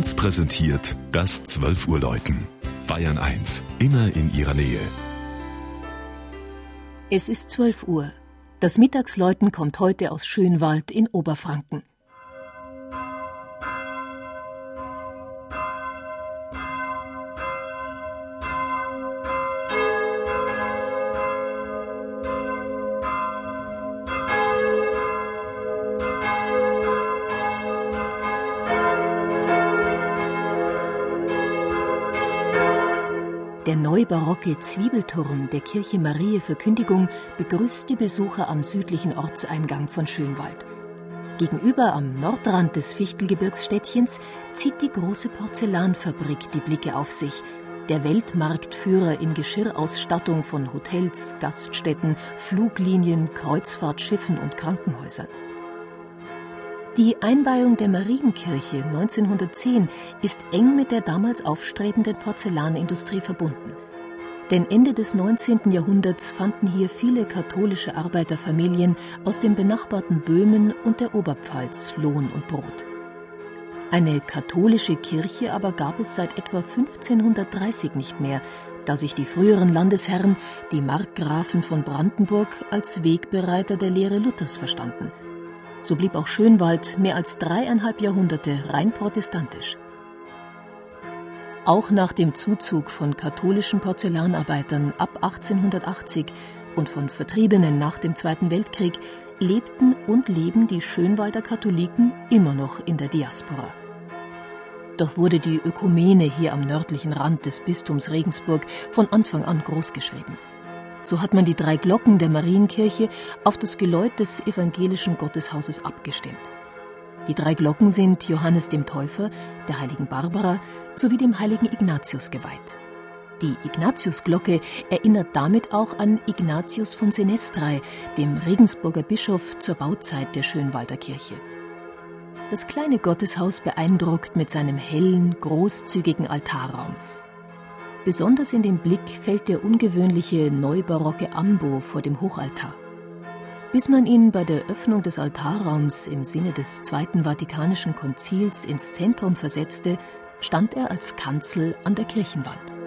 1 präsentiert das 12 Uhr Läuten. Bayern 1, immer in ihrer Nähe. Es ist 12 Uhr. Das Mittagsläuten kommt heute aus Schönwald in Oberfranken. Der neubarocke Zwiebelturm der Kirche Marie Verkündigung begrüßt die Besucher am südlichen Ortseingang von Schönwald. Gegenüber am Nordrand des Fichtelgebirgsstädtchens zieht die große Porzellanfabrik die Blicke auf sich, der Weltmarktführer in Geschirrausstattung von Hotels, Gaststätten, Fluglinien, Kreuzfahrtschiffen und Krankenhäusern. Die Einweihung der Marienkirche 1910 ist eng mit der damals aufstrebenden Porzellanindustrie verbunden. Denn Ende des 19. Jahrhunderts fanden hier viele katholische Arbeiterfamilien aus dem benachbarten Böhmen und der Oberpfalz Lohn und Brot. Eine katholische Kirche aber gab es seit etwa 1530 nicht mehr, da sich die früheren Landesherren, die Markgrafen von Brandenburg, als Wegbereiter der Lehre Luthers verstanden – so blieb auch Schönwald mehr als dreieinhalb Jahrhunderte rein protestantisch. Auch nach dem Zuzug von katholischen Porzellanarbeitern ab 1880 und von Vertriebenen nach dem Zweiten Weltkrieg lebten und leben die Schönwalder Katholiken immer noch in der Diaspora. Doch wurde die Ökumene hier am nördlichen Rand des Bistums Regensburg von Anfang an großgeschrieben. So hat man die drei Glocken der Marienkirche auf das Geläut des evangelischen Gotteshauses abgestimmt. Die drei Glocken sind Johannes dem Täufer, der heiligen Barbara sowie dem heiligen Ignatius geweiht. Die Ignatiusglocke erinnert damit auch an Ignatius von Senestrei, dem Regensburger Bischof zur Bauzeit der Schönwalder Kirche. Das kleine Gotteshaus beeindruckt mit seinem hellen, großzügigen Altarraum – Besonders in den Blick fällt der ungewöhnliche neubarocke Ambo vor dem Hochaltar. Bis man ihn bei der Öffnung des Altarraums im Sinne des Zweiten Vatikanischen Konzils ins Zentrum versetzte, stand er als Kanzel an der Kirchenwand.